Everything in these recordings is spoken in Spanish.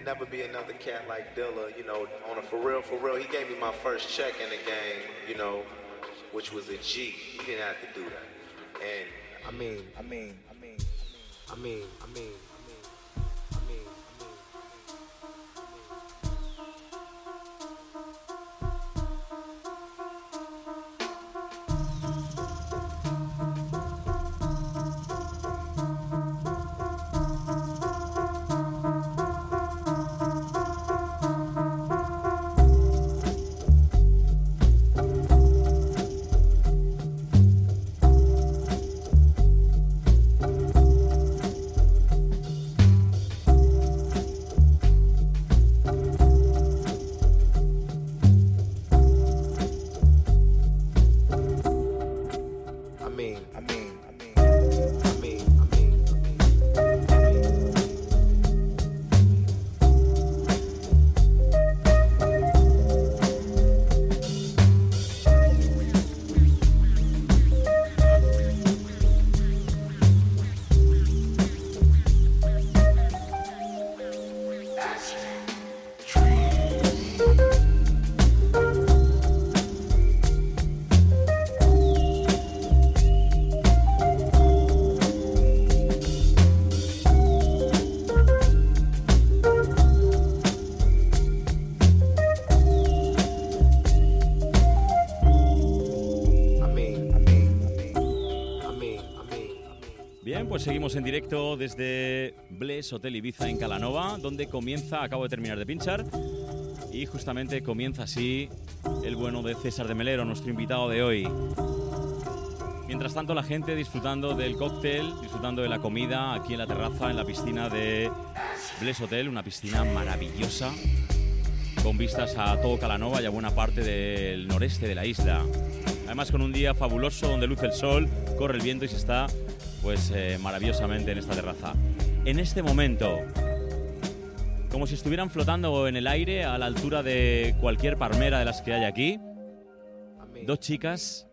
It never be another cat like Dilla, you know, on a for real, for real. He gave me my first check in the game, you know, which was a G. He didn't have to do that. And I mean, I mean, I mean, I mean, I mean, Pues seguimos en directo desde Bless Hotel Ibiza en Calanova, donde comienza, acabo de terminar de pinchar, y justamente comienza así el bueno de César de Melero, nuestro invitado de hoy. Mientras tanto, la gente disfrutando del cóctel, disfrutando de la comida aquí en la terraza, en la piscina de Bless Hotel, una piscina maravillosa, con vistas a todo Calanova y a buena parte del noreste de la isla. Además, con un día fabuloso donde luce el sol, corre el viento y se está pues eh, maravillosamente en esta terraza. En este momento, como si estuvieran flotando en el aire a la altura de cualquier palmera de las que hay aquí, dos chicas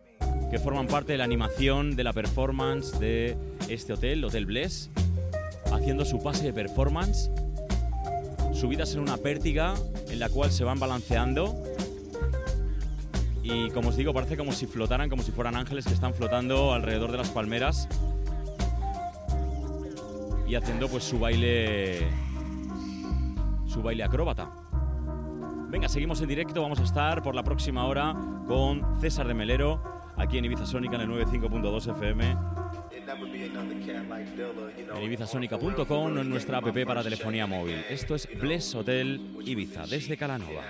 que forman parte de la animación, de la performance de este hotel, Hotel Bless, haciendo su pase de performance, subidas en una pértiga en la cual se van balanceando y como os digo, parece como si flotaran, como si fueran ángeles que están flotando alrededor de las palmeras y haciendo pues su baile su baile acróbata. Venga, seguimos en directo, vamos a estar por la próxima hora con César de Melero aquí en Ibiza Sónica en el 95.2 FM, en ibizasonica.com en nuestra app para telefonía móvil. Esto es Bless Hotel Ibiza desde Calanova.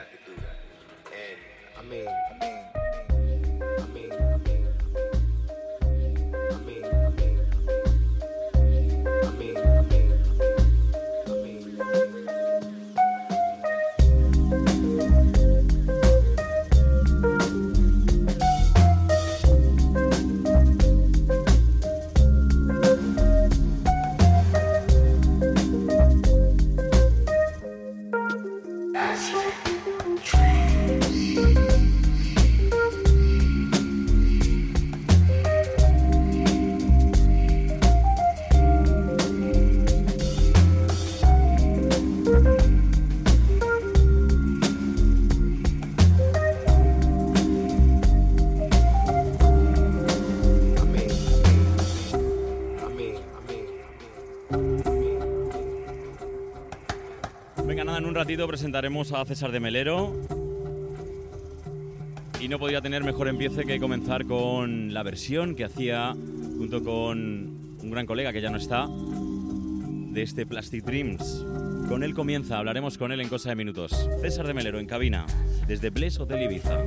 Presentaremos a César de Melero. Y no podría tener mejor empiece que comenzar con la versión que hacía junto con un gran colega que ya no está de este Plastic Dreams. Con él comienza, hablaremos con él en cosa de minutos. César de Melero en cabina, desde Bless Hotel Ibiza.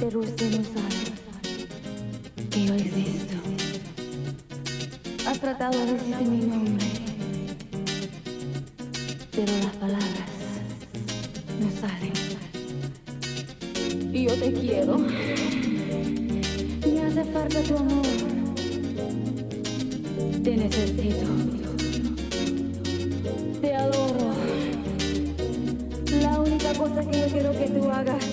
Pero usted no sabe que yo existo. Has tratado de decir mi nombre, pero las palabras no salen. Y yo te quiero. Me hace falta tu amor. Te necesito. Te adoro. La única cosa que yo quiero que tú hagas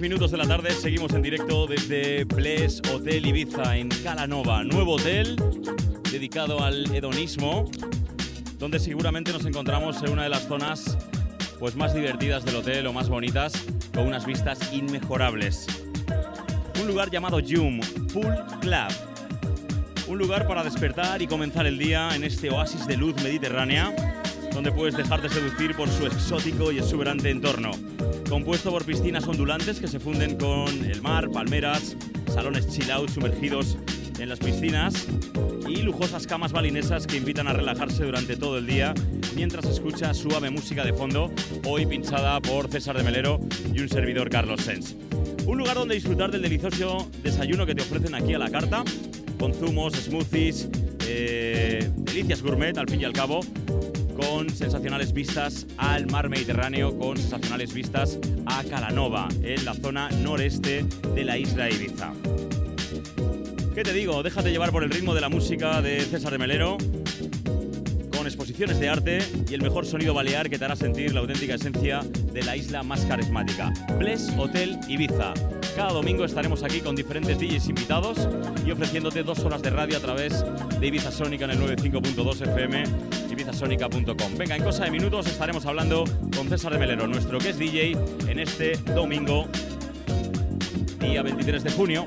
36 minutos de la tarde, seguimos en directo desde Bless Hotel Ibiza en Calanova, nuevo hotel dedicado al hedonismo, donde seguramente nos encontramos en una de las zonas pues más divertidas del hotel o más bonitas, con unas vistas inmejorables. Un lugar llamado Yum, Pool Club. Un lugar para despertar y comenzar el día en este oasis de luz mediterránea, donde puedes dejarte seducir por su exótico y exuberante entorno. Compuesto por piscinas ondulantes que se funden con el mar, palmeras, salones chill out sumergidos en las piscinas y lujosas camas balinesas que invitan a relajarse durante todo el día mientras escucha suave música de fondo, hoy pinchada por César de Melero y un servidor Carlos Sens. Un lugar donde disfrutar del delicioso desayuno que te ofrecen aquí a la carta, con zumos, smoothies, eh, delicias gourmet al fin y al cabo, con sensacionales vistas al mar Mediterráneo, con sensacionales vistas a Calanova, en la zona noreste de la isla Ibiza. ¿Qué te digo? Déjate llevar por el ritmo de la música de César de Melero, con exposiciones de arte y el mejor sonido balear que te hará sentir la auténtica esencia de la isla más carismática. Bless Hotel Ibiza. Cada domingo estaremos aquí con diferentes DJs invitados y ofreciéndote dos horas de radio a través de Ibiza Sónica en el 95.2 FM, Venga, en cosa de minutos estaremos hablando con César de Melero, nuestro que es DJ, en este domingo, día 23 de junio.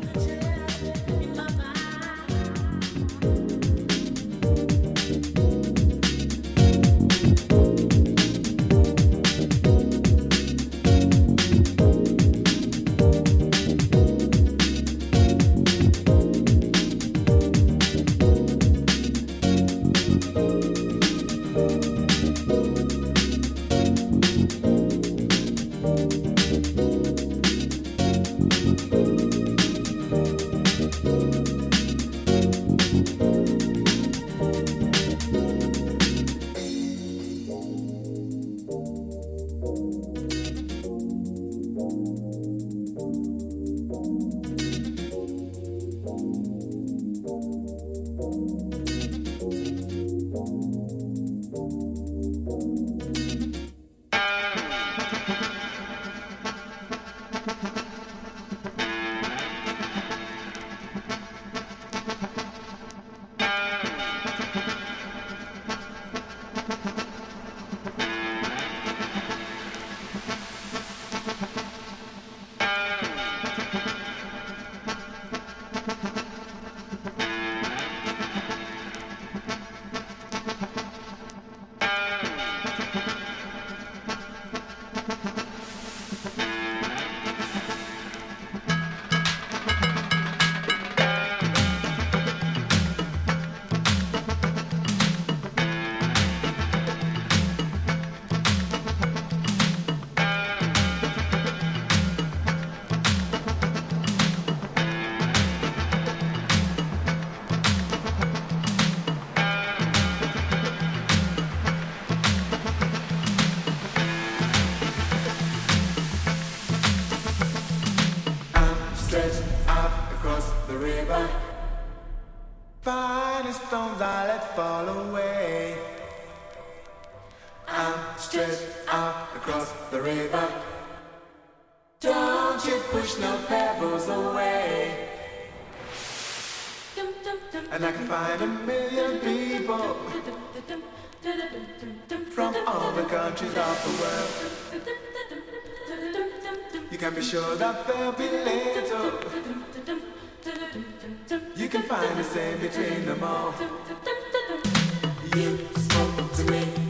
Fall away. I'm stretched out across the river. Don't you push no pebbles away. And I can find a million people from all the countries of the world. You can be sure that there'll be little. You can find the same between them all. You spoke to me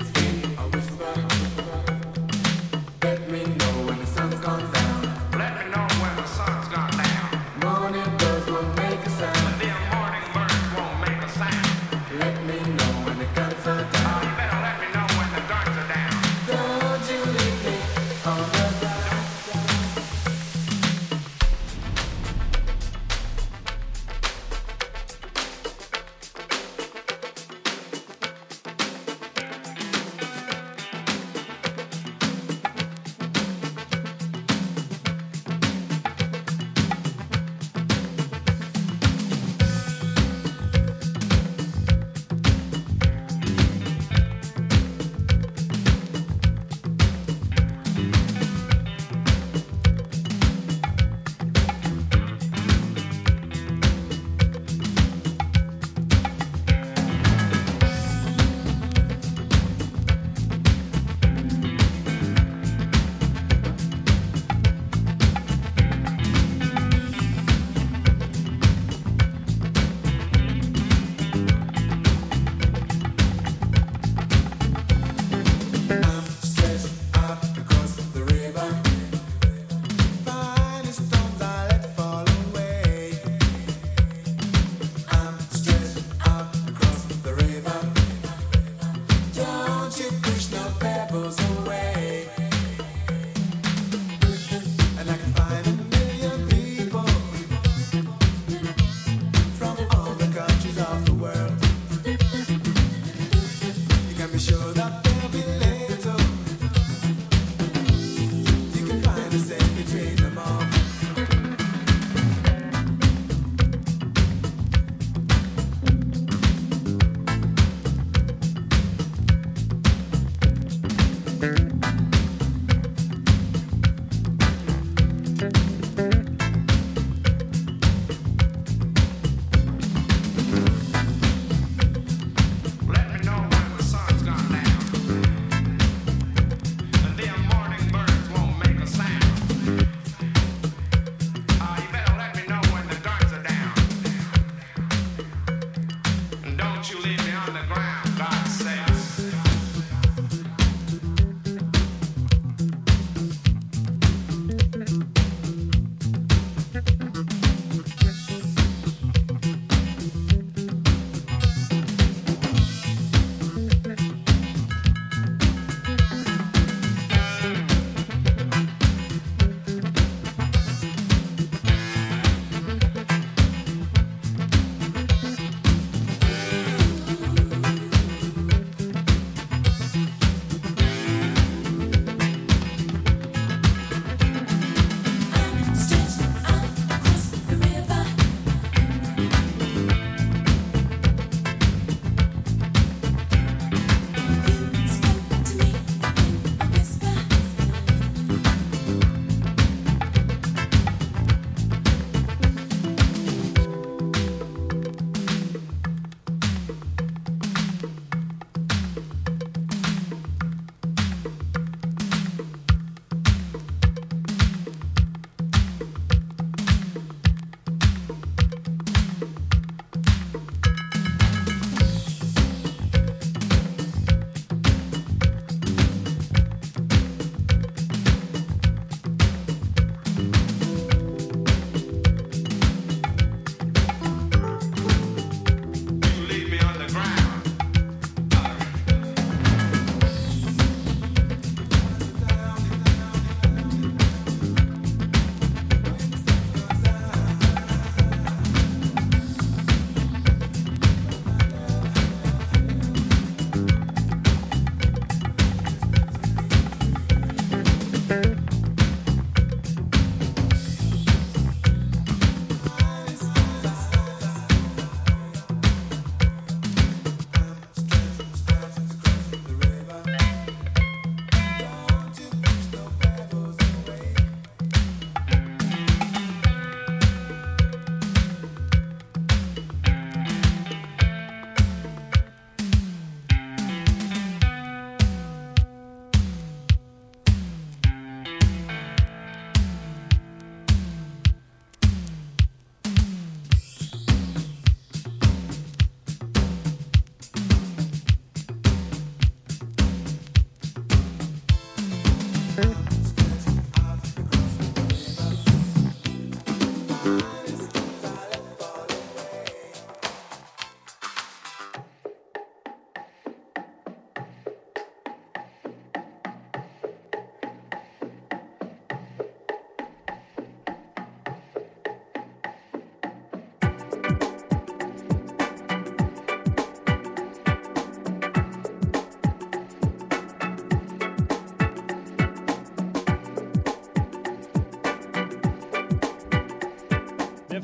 Don't you leave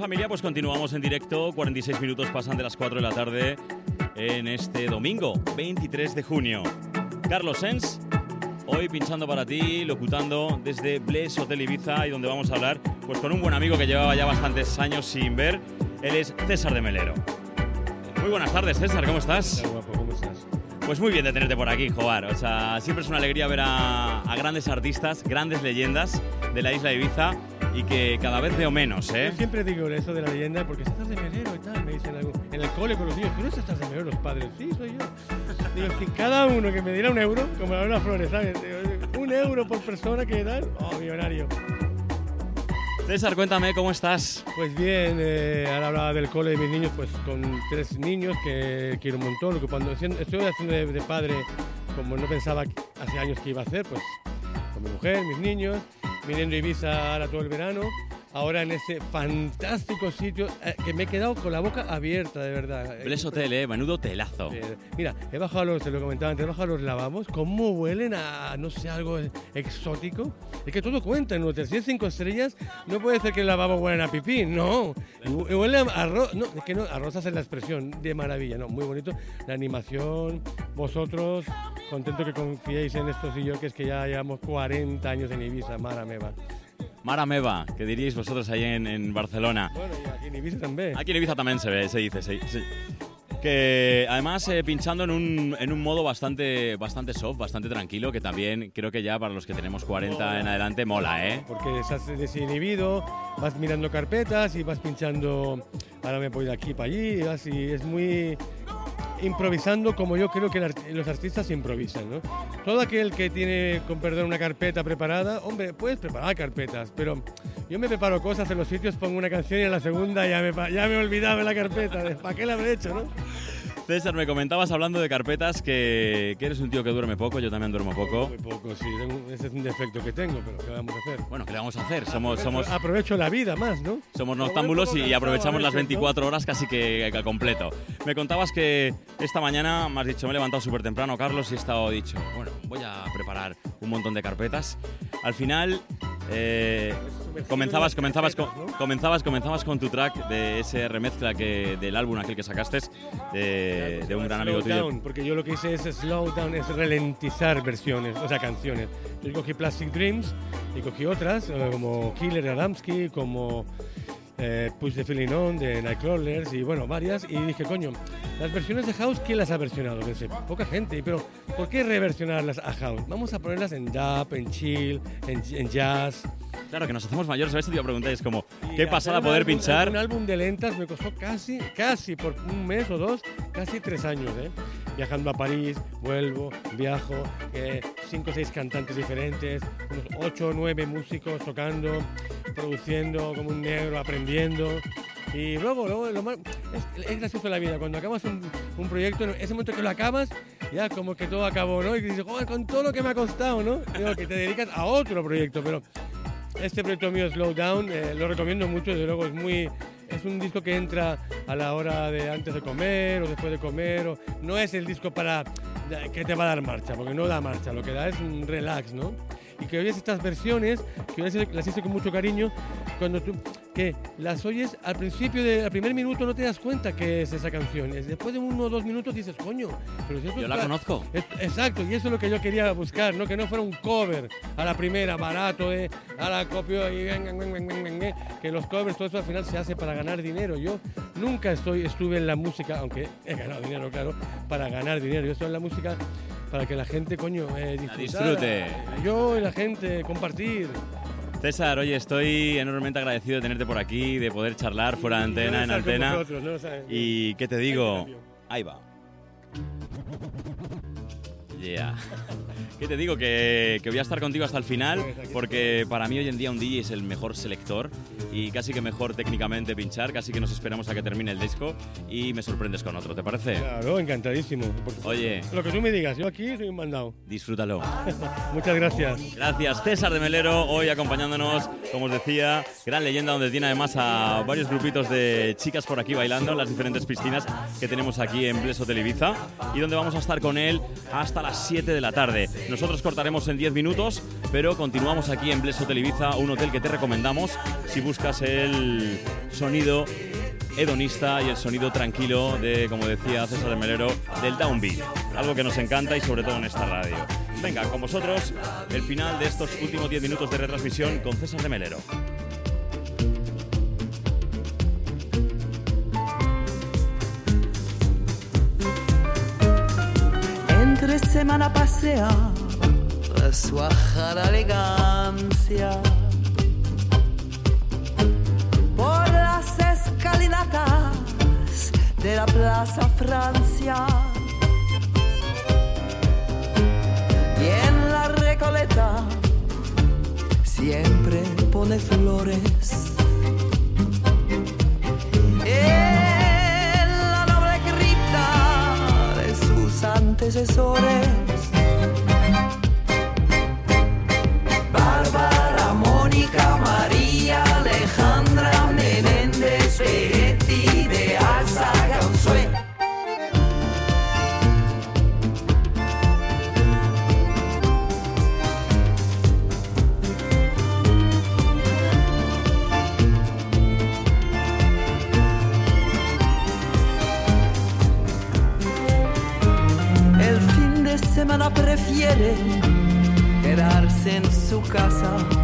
familia, pues continuamos en directo. 46 minutos pasan de las 4 de la tarde en este domingo, 23 de junio. Carlos Sens, hoy pinchando para ti, locutando desde Bless Hotel Ibiza y donde vamos a hablar pues con un buen amigo que llevaba ya bastantes años sin ver. Él es César de Melero. Muy buenas tardes, César, ¿cómo estás? Hola, guapo, ¿cómo estás? Pues muy bien de tenerte por aquí, Jobar. O sea, siempre es una alegría ver a, a grandes artistas, grandes leyendas de la isla de Ibiza y que cada vez veo menos, ¿eh? Yo siempre digo eso de la leyenda porque estás de melero y tal, me dicen algo. En el cole con los niños, ¿tú no estás de melero los padres? Sí, soy yo. Digo, si cada uno que me diera un euro, como la Lola Flores, ¿sabes? Un euro por persona que tal, oh, millonario. César, cuéntame cómo estás. Pues bien, eh, ahora hablaba del cole de mis niños, pues con tres niños que quiero un montón. Lo que cuando haciendo- estoy haciendo de, de padre, como no pensaba hace años que iba a hacer, pues con mi mujer, mis niños, viniendo Ibiza ahora todo el verano. Ahora en ese fantástico sitio eh, que me he quedado con la boca abierta, de verdad. Bless Hotel, ¿eh? Menudo telazo. Eh, Mira, he bajado los, te lo comentaba antes, he bajado los lavabos, cómo huelen a, no sé, algo exótico. Es que todo cuenta en un hotel. Si es cinco estrellas, no puede ser que el lavabo huelen a pipí, no. Hu- Huele a arroz, no, es que no, arroz hace la expresión, de maravilla, no, muy bonito. La animación, vosotros, contento que confiéis en estos y yo, que es que ya llevamos 40 años en Ibiza, mara meva. Mara Meva, que diríais vosotros ahí en, en Barcelona. Bueno, y aquí en Ibiza también. Aquí en Ibiza también se ve, se dice, se- se- Que además eh, pinchando en un, en un modo bastante, bastante soft, bastante tranquilo, que también creo que ya para los que tenemos 40 en adelante mola, ¿eh? porque estás desinhibido, vas mirando carpetas y vas pinchando, ahora me voy de aquí para allí, y vas y es muy improvisando como yo creo que los artistas improvisan, ¿no? Todo aquel que tiene, con perdón, una carpeta preparada, hombre, puedes preparar carpetas, pero yo me preparo cosas en los sitios, pongo una canción y en la segunda ya me, ya me de la carpeta, ¿para qué la habré hecho, no? César, me comentabas hablando de carpetas que, que eres un tío que duerme poco, yo también duermo poco. Muy poco, sí, ese es un defecto que tengo, pero ¿qué vamos a hacer? Bueno, ¿qué le vamos a hacer? Somos, somos, Aprovecho la vida más, ¿no? somos noctámbulos y aprovechamos las veces, ¿no? 24 horas casi que a completo. Me contabas que esta mañana me has dicho, me he levantado súper temprano, Carlos, y he estado dicho, bueno, voy a preparar un montón de carpetas. Al final, eh, comenzabas, comenzabas, comenzabas, comenzabas con tu track de ese remezcla que, del álbum aquel que sacaste de, de un gran amigo Slow tuyo. down, porque yo lo que hice es slow down, es ralentizar versiones, o sea, canciones. Yo cogí Plastic Dreams y cogí otras, eh, como Killer Adamski, como eh, Push the Feeling On de Nightcrawlers y bueno, varias. Y dije, coño, las versiones de House, ¿quién las ha versionado? Pensé, poca gente, pero ¿por qué reversionarlas a House? Vamos a ponerlas en dub, en chill, en, en jazz. Claro, que nos hacemos mayores, a veces te iba a preguntar, es como, qué pasada poder álbum- pinchar. Un álbum de lentas me costó casi, casi por un mes o dos, casi tres años, ¿eh? Viajando a París, vuelvo, viajo, eh, cinco o seis cantantes diferentes, unos ocho o nueve músicos tocando, produciendo como un negro, aprendiendo. Y luego, luego lo más- es, es gracioso la vida, cuando acabas un, un proyecto, en ese momento que lo acabas, ya como que todo acabó, ¿no? Y dices, joder, con todo lo que me ha costado, ¿no? Digo, que te dedicas a otro proyecto, pero este proyecto mío, Slow Down, eh, lo recomiendo mucho, desde luego es muy... Es un disco que entra a la hora de antes de comer o después de comer. O, no es el disco para que te va a dar marcha, porque no da marcha, lo que da es un relax, ¿no? Y que oyes estas versiones, que las hice con mucho cariño, cuando tú, que las oyes al principio, de, al primer minuto no te das cuenta que es esa canción. Es después de uno o dos minutos dices, coño, pero si Yo la conozco. es- Exacto, y eso es lo que yo quería buscar, ¿no? Que no fuera un cover a la primera, barato, de a la copio y ven, ven, ven, ven, ven, ven, que los covers, todo eso al final se hace para ganar dinero. Yo nunca estoy, estuve en la música, aunque he ganado dinero, claro, para ganar dinero. Yo estoy en la música para que la gente, coño, eh, disfrute. Yo y la gente, compartir. César, oye, estoy enormemente agradecido de tenerte por aquí, de poder charlar fuera de antena, en antena. Y qué te digo, ahí va. Yeah. ¿Qué te digo? Que, que voy a estar contigo hasta el final, porque para mí hoy en día un DJ es el mejor selector y casi que mejor técnicamente pinchar, casi que nos esperamos a que termine el disco y me sorprendes con otro, ¿te parece? Claro, encantadísimo. Oye, Lo que tú me digas, yo aquí soy un mandado. disfrútalo. Muchas gracias. Gracias, César de Melero, hoy acompañándonos, como os decía, gran leyenda donde tiene además a varios grupitos de chicas por aquí bailando en las diferentes piscinas que tenemos aquí en Bleso Televiza y donde vamos a estar con él hasta las las 7 de la tarde. Nosotros cortaremos en 10 minutos, pero continuamos aquí en Bleso Televiza, un hotel que te recomendamos si buscas el sonido hedonista y el sonido tranquilo de, como decía César de Melero, del downbeat. Algo que nos encanta y sobre todo en esta radio. Venga, con vosotros el final de estos últimos 10 minutos de retransmisión con César de Melero. Entre semana paseaba su ajada elegancia por las escalinatas de la Plaza Francia. Siempre pone flores. En la noble cripta de sus antecesores. Bárbara, Mónica, María, prefiere quedarse en su casa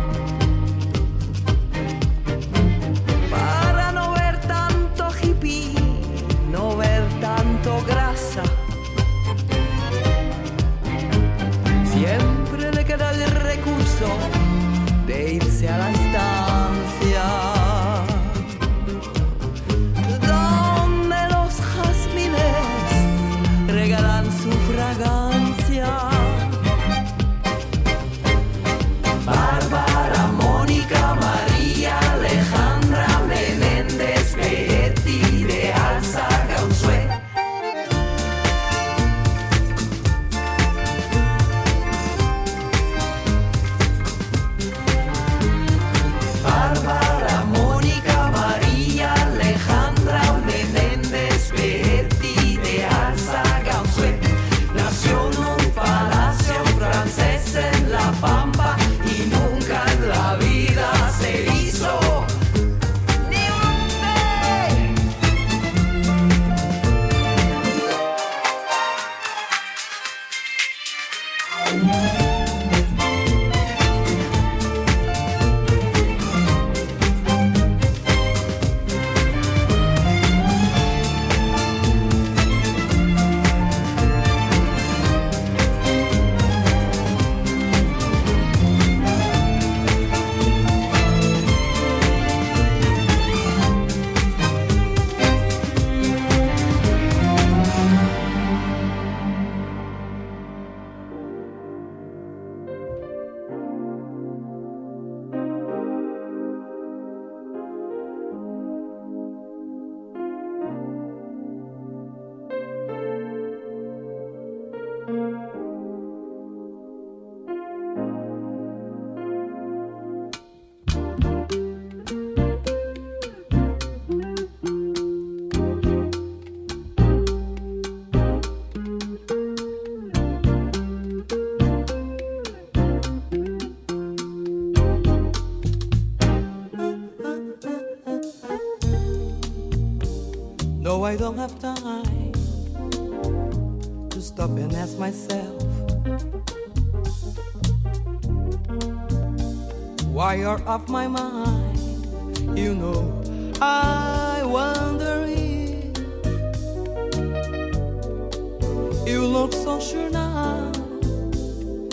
I don't have time to stop and ask myself why you're off my mind. You know, I wonder if you look so sure now.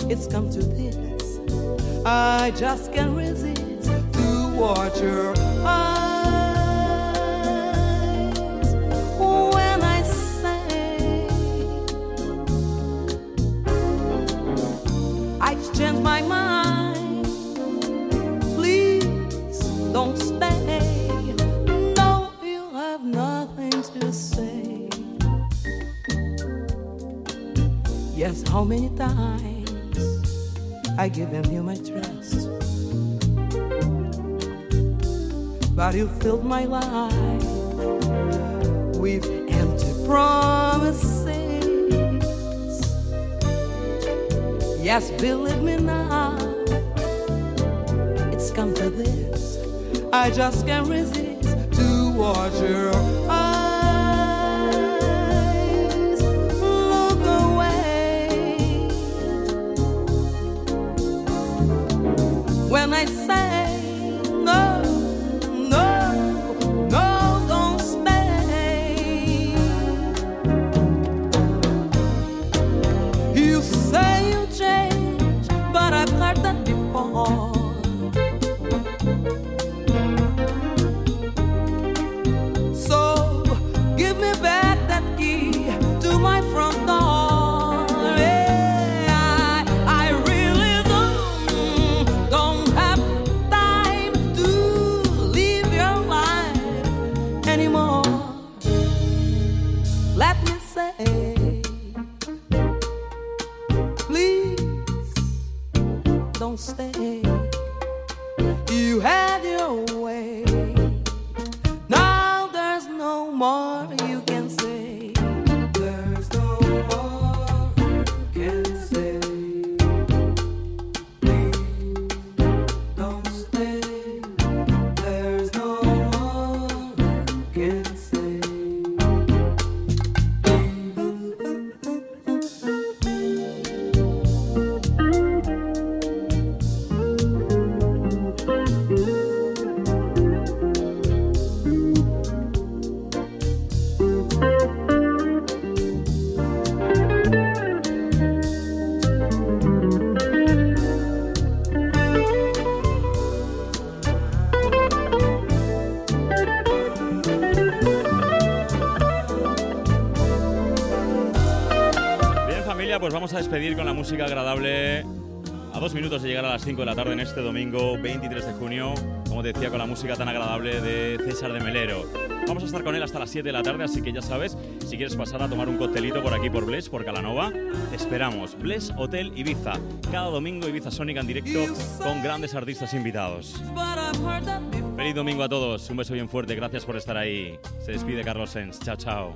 It's come to this. I just can't resist to watch your eyes I given you my trust, but you filled my life with empty promises. Yes, believe me now. It's come to this. I just can't resist to watch your eyes a despedir con la música agradable. A dos minutos de llegar a las 5 de la tarde en este domingo 23 de junio, como te decía, con la música tan agradable de César de Melero. Vamos a estar con él hasta las 7 de la tarde, así que ya sabes, si quieres pasar a tomar un coctelito por aquí por Bless, por Calanova, te esperamos. Bless Hotel Ibiza. Cada domingo Ibiza Sónica en directo con grandes artistas invitados. Feliz domingo a todos, un beso bien fuerte, gracias por estar ahí. Se despide Carlos Sens. Chao, chao.